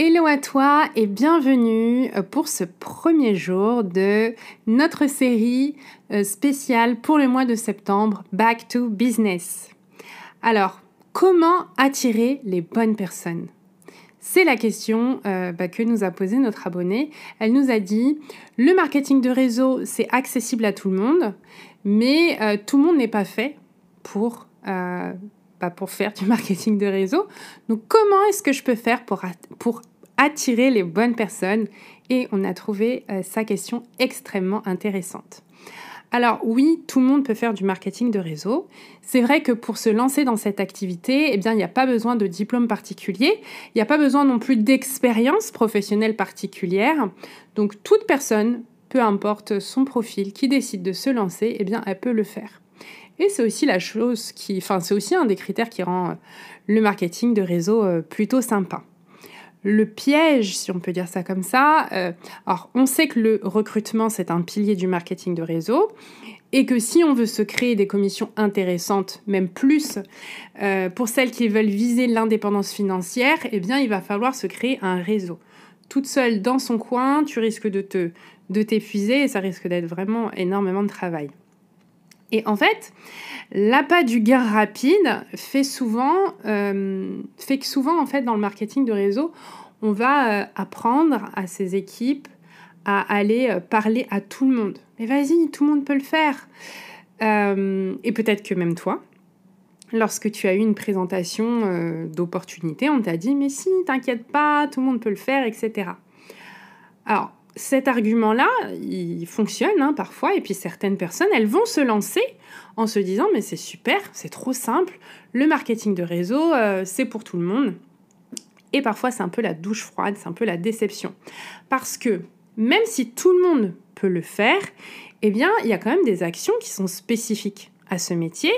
Hello à toi et bienvenue euh, pour ce premier jour de notre série euh, spéciale pour le mois de septembre, Back to Business. Alors, comment attirer les bonnes personnes? C'est la question euh, bah, que nous a posée notre abonné. Elle nous a dit, le marketing de réseau, c'est accessible à tout le monde, mais tout le monde n'est pas fait pour pour faire du marketing de réseau. Donc comment est-ce que je peux faire pour, pour attirer les bonnes personnes Et on a trouvé euh, sa question extrêmement intéressante. Alors oui, tout le monde peut faire du marketing de réseau. C'est vrai que pour se lancer dans cette activité, eh bien, il n'y a pas besoin de diplôme particulier, il n'y a pas besoin non plus d'expérience professionnelle particulière. Donc toute personne, peu importe son profil, qui décide de se lancer, eh bien, elle peut le faire. Et c'est aussi la chose qui, enfin, c'est aussi un des critères qui rend euh, le marketing de réseau euh, plutôt sympa. Le piège, si on peut dire ça comme ça, euh, alors on sait que le recrutement c'est un pilier du marketing de réseau et que si on veut se créer des commissions intéressantes, même plus, pour celles qui veulent viser l'indépendance financière, eh bien il va falloir se créer un réseau. Toute seule dans son coin, tu risques de te de t'épuiser et ça risque d'être vraiment énormément de travail. Et en fait, l'appât du gain rapide fait souvent, euh, fait que souvent, en fait, dans le marketing de réseau, on va euh, apprendre à ses équipes à aller euh, parler à tout le monde. Mais vas-y, tout le monde peut le faire. et peut-être que même toi, lorsque tu as eu une présentation d'opportunité, on t'a dit, mais si, t'inquiète pas, tout le monde peut le faire, etc. Alors, cet argument-là, il fonctionne hein, parfois, et puis certaines personnes, elles vont se lancer en se disant, mais c'est super, c'est trop simple, le marketing de réseau, euh, c'est pour tout le monde. Et parfois, c'est un peu la douche froide, c'est un peu la déception. Parce que même si tout le monde peut le faire, eh bien, il y a quand même des actions qui sont spécifiques à ce métier.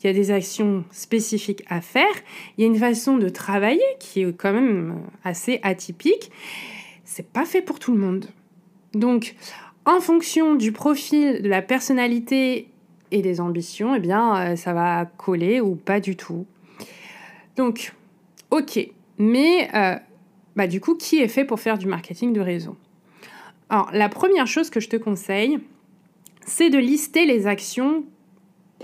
Il y a des actions spécifiques à faire. Il y a une façon de travailler qui est quand même assez atypique. C'est pas fait pour tout le monde. Donc, en fonction du profil, de la personnalité et des ambitions, eh bien, euh, ça va coller ou pas du tout. Donc, ok. Mais, euh, bah, du coup, qui est fait pour faire du marketing de réseau? Alors, la première chose que je te conseille, c'est de lister les actions,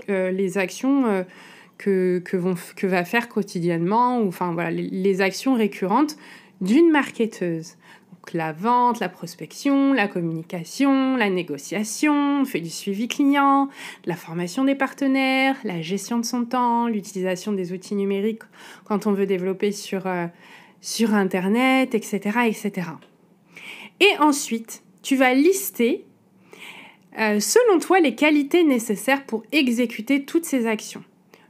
euh, que, va faire quotidiennement, ou enfin voilà, les actions récurrentes d'une marketeuse la vente, la prospection, la communication, la négociation, on fait du suivi client, la formation des partenaires, la gestion de son temps, l'utilisation des outils numériques quand on veut développer sur, euh, Internet, etc., etc. Et ensuite, tu vas lister, euh, selon toi, les qualités nécessaires pour exécuter toutes ces actions.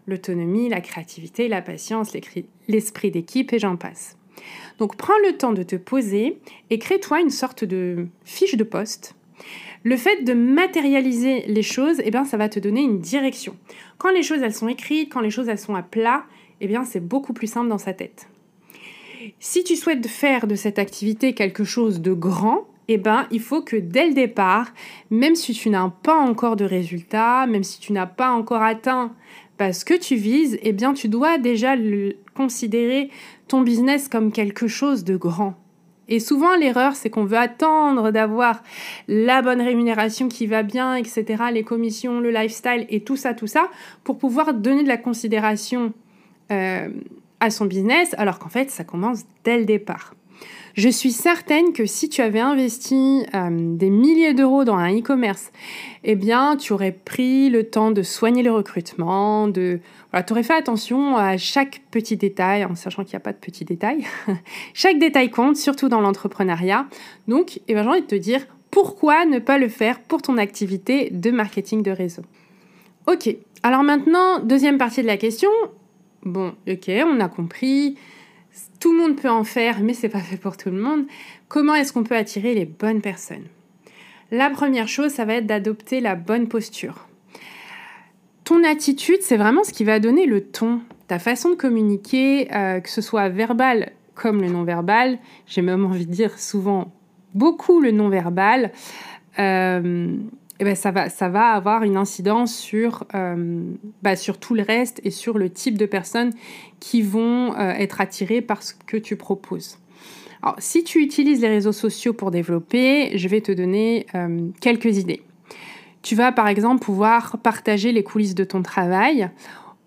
L'autonomie, la créativité, la patience, l'esprit d'équipe et j'en passe. Donc prends le temps de te poser et crée-toi une sorte de fiche de poste. Le fait de matérialiser les choses, eh bien, ça va te donner une direction. Quand les choses elles sont écrites, quand les choses elles sont à plat, eh bien, c'est beaucoup plus simple dans sa tête. Si tu souhaites faire de cette activité quelque chose de grand, eh ben, il faut que dès le départ, même si tu n'as pas encore de résultats, même si tu n'as pas encore atteint parce que tu vises, eh bien, tu dois déjà considérer ton business comme quelque chose de grand. Et souvent, l'erreur, c'est qu'on veut attendre d'avoir la bonne rémunération qui va bien, etc., les commissions, le lifestyle et tout ça, tout ça, pour pouvoir donner de la considération euh, à son business, alors qu'en fait, ça commence dès le départ. Je suis certaine que si tu avais investi euh, des milliers d'euros dans un e-commerce, eh bien, tu aurais pris le temps de soigner le recrutement, de tu aurais fait attention à chaque petit détail, en sachant qu'il n'y a pas de petits détails. chaque détail compte, surtout dans l'entrepreneuriat. Donc, eh ben, j'ai envie de te dire, pourquoi ne pas le faire pour ton activité de marketing de réseau? Ok, alors maintenant, deuxième partie de la question. Bon, ok, on a compris tout le monde peut en faire, mais c'est pas fait pour tout le monde. Comment est-ce qu'on peut attirer les bonnes personnes? La première chose, ça va être d'adopter la bonne posture. Ton attitude, c'est vraiment ce qui va donner le ton, ta façon de communiquer, euh, que ce soit verbal comme le non-verbal. J'ai même envie de dire souvent beaucoup le non-verbal. Euh, eh ben, ça, va, avoir une incidence sur, euh, bah, sur tout le reste et sur le type de personnes qui vont euh, être attirées par ce que tu proposes. Alors, si tu utilises les réseaux sociaux pour développer, je vais te donner euh, quelques idées. Tu vas par exemple pouvoir partager les coulisses de ton travail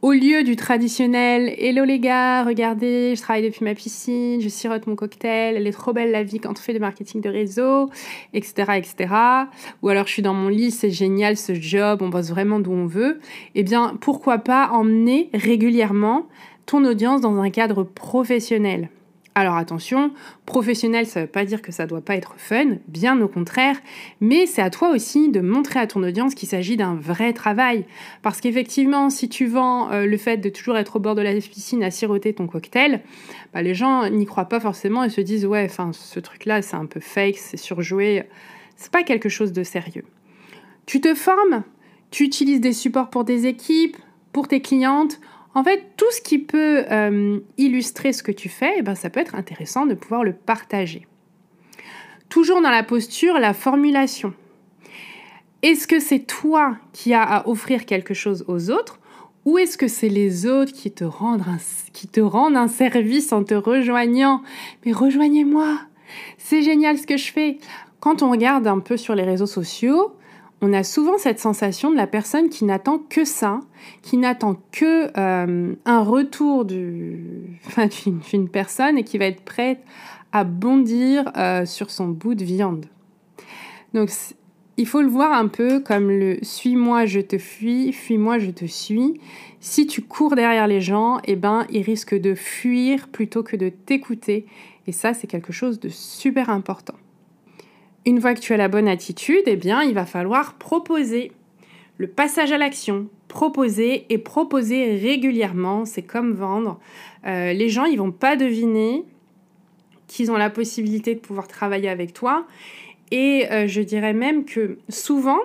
au lieu du traditionnel Hello les gars, regardez, je travaille depuis ma piscine, je sirote mon cocktail, elle est trop belle la vie quand on fait du marketing de réseau, etc. etc. Ou alors je suis dans mon lit, c'est génial ce job, on bosse vraiment d'où on veut. Eh bien, pourquoi pas emmener régulièrement ton audience dans un cadre professionnel? Alors attention, professionnel, ça ne veut pas dire que ça ne doit pas être fun, bien au contraire, mais c'est à toi aussi de montrer à ton audience qu'il s'agit d'un vrai travail. Parce qu'effectivement, si tu vends euh, le fait de toujours être au bord de la piscine à siroter ton cocktail, bah, les gens n'y croient pas forcément et se disent ouais, ce truc-là, c'est un peu fake, c'est surjoué, c'est pas quelque chose de sérieux. Tu te formes, tu utilises des supports pour des équipes, pour tes clientes. En fait, tout ce qui peut euh, illustrer ce que tu fais, eh ben, ça peut être intéressant de pouvoir le partager. Toujours dans la posture, la formulation. Est-ce que c'est toi qui as à offrir quelque chose aux autres ou est-ce que c'est les autres qui te, rendent un, qui te rendent un service en te rejoignant? Mais rejoignez-moi C'est génial ce que je fais Quand on regarde un peu sur les réseaux sociaux, on a souvent cette sensation de la personne qui n'attend que ça, qui n'attend que euh, un retour d'une personne et qui va être prête à bondir euh, sur son bout de viande. Donc il faut le voir un peu comme le suis-moi, je te fuis, fuis-moi, je te suis. Si tu cours derrière les gens, eh ben, ils risquent de fuir plutôt que de t'écouter. Et ça, c'est quelque chose de super important. Une fois que tu as la bonne attitude, eh bien, il va falloir proposer. Le passage à l'action, proposer et proposer régulièrement, c'est comme vendre. Euh, les gens, ils vont pas deviner qu'ils ont la possibilité de pouvoir travailler avec toi. Et euh, je dirais même que souvent,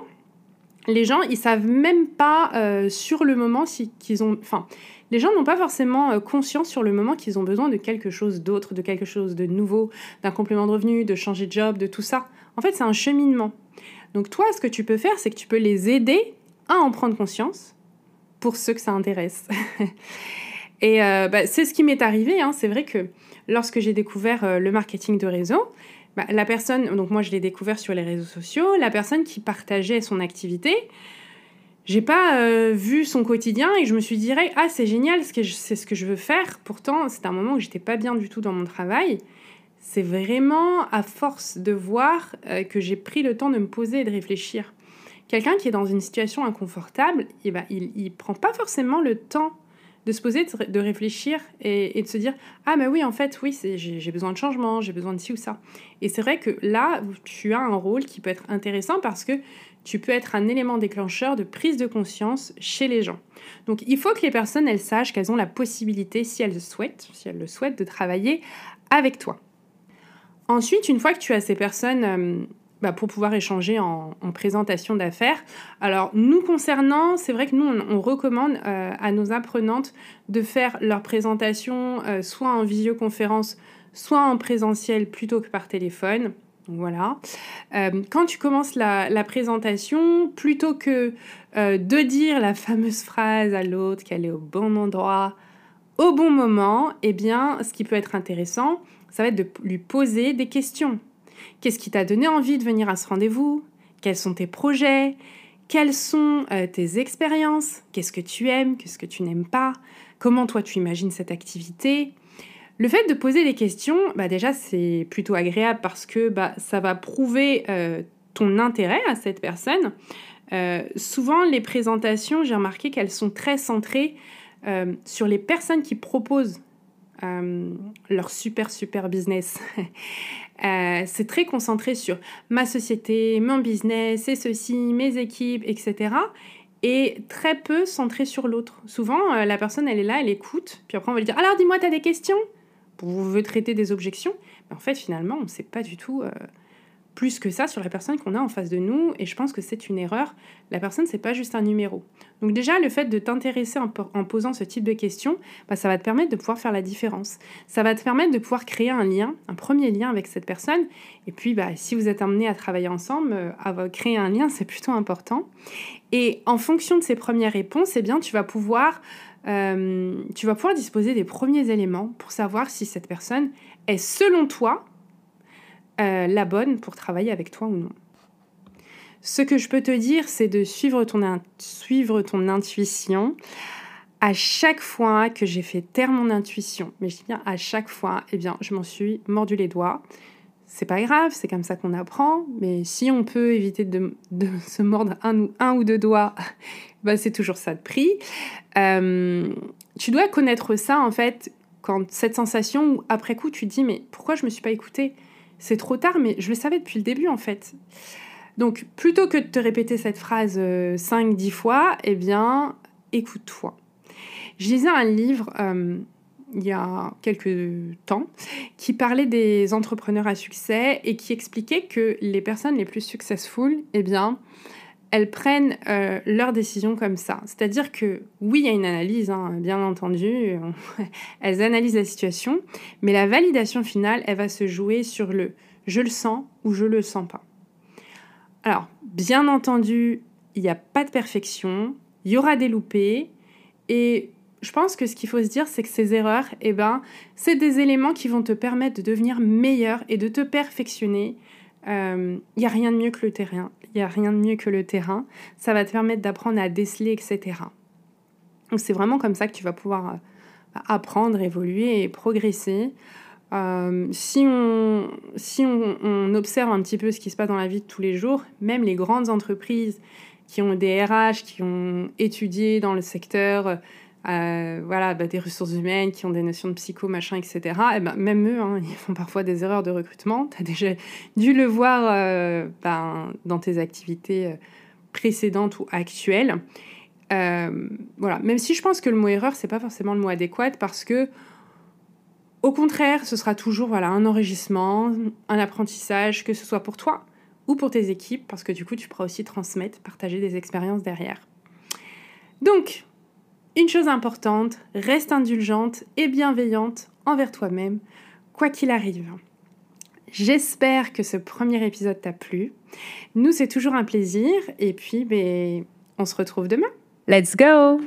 les gens, ils savent même pas euh, sur le moment si qu'ils ont, enfin, les gens n'ont pas forcément conscience sur le moment qu'ils ont besoin de quelque chose d'autre, de quelque chose de nouveau, d'un complément de revenu, de changer de job, de tout ça. En fait, c'est un cheminement. Donc toi, ce que tu peux faire, c'est que tu peux les aider à en prendre conscience pour ceux que ça intéresse. Et euh, bah, c'est ce qui m'est arrivé. Hein. C'est vrai que lorsque j'ai découvert euh, le marketing de réseau, bah, la personne, donc moi je l'ai découvert sur les réseaux sociaux, la personne qui partageait son activité, j'ai pas euh, vu son quotidien et je me suis dit ah c'est génial c'est ce que je veux faire pourtant c'est un moment où j'étais pas bien du tout dans mon travail c'est vraiment à force de voir euh, que j'ai pris le temps de me poser et de réfléchir quelqu'un qui est dans une situation inconfortable eh ben, il, il prend pas forcément le temps de se poser, de réfléchir et, de se dire Ah, mais oui, en fait, oui, j'ai besoin de changement, j'ai besoin de ci ou ça. Et c'est vrai que là, tu as un rôle qui peut être intéressant parce que tu peux être un élément déclencheur de prise de conscience chez les gens. Donc il faut que les personnes, elles sachent qu'elles ont la possibilité, si elles le souhaitent, si elles le souhaitent, de travailler avec toi. Ensuite, une fois que tu as ces personnes euh, bah, pour pouvoir échanger en, présentation d'affaires. Alors, nous concernant, c'est vrai que nous, on, recommande euh, à nos apprenantes de faire leur présentation euh, soit en visioconférence, soit en présentiel plutôt que par téléphone. Voilà. Euh, quand tu commences la, présentation, plutôt que de dire la fameuse phrase à l'autre qu'elle est au bon endroit, au bon moment, eh bien, ce qui peut être intéressant, ça va être de lui poser des questions. Qu'est-ce qui t'a donné envie de venir à ce rendez-vous? Quels sont tes projets? Quelles sont euh, tes expériences? Qu'est-ce que tu aimes? Qu'est-ce que tu n'aimes pas? Comment toi tu imagines cette activité? Le fait de poser des questions, bah déjà c'est plutôt agréable parce que bah, ça va prouver euh, ton intérêt à cette personne. Euh, souvent les présentations, j'ai remarqué qu'elles sont très centrées sur les personnes qui proposent leur super super business. c'est très concentré sur ma société, mon business, et ceci, mes équipes, etc et très peu centré sur l'autre. Souvent, la personne, elle est là, elle écoute, puis après on va lui dire Alors dis-moi, tu as des questions? Vous veut traiter des objections, mais en fait finalement on ne sait pas du tout euh, plus que ça sur la personne qu'on a en face de nous et je pense que c'est une erreur. La personne c'est pas juste un numéro. Donc déjà le fait de t'intéresser en, posant ce type de questions, bah, ça va te permettre de pouvoir faire la différence. Ça va te permettre de pouvoir créer un lien, un premier lien avec cette personne et puis bah, si vous êtes amené à travailler ensemble, euh, à créer un lien c'est plutôt important. Et en fonction de ces premières réponses, eh bien tu vas pouvoir euh, tu vas pouvoir disposer des premiers éléments pour savoir si cette personne est, selon toi, euh, la bonne pour travailler avec toi ou non. Ce que je peux te dire, c'est de suivre ton, suivre ton intuition. À chaque fois que j'ai fait taire mon intuition, mais je dis bien à chaque fois, eh bien, je m'en suis mordu les doigts. C'est pas grave, c'est comme ça qu'on apprend, mais si on peut éviter de, se mordre un ou, un ou deux doigts, bah, c'est toujours ça de prix. Euh, tu dois connaître ça, en fait, quand cette sensation où, après coup, tu te dis, mais pourquoi je me suis pas écoutée? C'est trop tard, mais je le savais depuis le début, en fait. Donc, plutôt que de te répéter cette phrase 5-10 euh, fois, eh bien, écoute-toi. Je lisais un livre euh, il y a quelques temps qui parlait des entrepreneurs à succès et qui expliquait que les personnes les plus successful, eh bien, elles prennent euh, leurs décisions comme ça. C'est-à-dire que oui, il y a une analyse, hein, bien entendu, elles analysent la situation, mais la validation finale, elle va se jouer sur le je le sens ou je le sens pas. Alors, bien entendu, il n'y a pas de perfection, il y aura des loupés, et je pense que ce qu'il faut se dire, c'est que ces erreurs, eh ben, c'est des éléments qui vont te permettre de devenir meilleur et de te perfectionner il euh, n'y a rien de mieux que le terrain. Il n'y a rien de mieux que le terrain. Ça va te permettre d'apprendre à déceler, etc. Donc c'est vraiment comme ça que tu vas pouvoir euh, apprendre, évoluer et progresser. Euh, si on, si on, observe un petit peu ce qui se passe dans la vie de tous les jours, même les grandes entreprises qui ont des RH, qui ont étudié dans le secteur, euh, voilà, bah, des ressources humaines qui ont des notions de psycho, machin, etc. Et ben, même eux, hein, ils font parfois des erreurs de recrutement. Tu as déjà dû le voir euh, ben, dans tes activités euh, précédentes ou actuelles. voilà, même si je pense que le mot erreur, c'est pas forcément le mot adéquat parce que, au contraire, ce sera toujours voilà, un enrichissement, un apprentissage, que ce soit pour toi ou pour tes équipes, parce que du coup, tu pourras aussi transmettre, partager des expériences derrière. Donc, une chose importante, reste indulgente et bienveillante envers toi-même, quoi qu'il arrive. J'espère que ce premier épisode t'a plu. Nous, c'est toujours un plaisir. Et puis, ben, on se retrouve demain. Let's go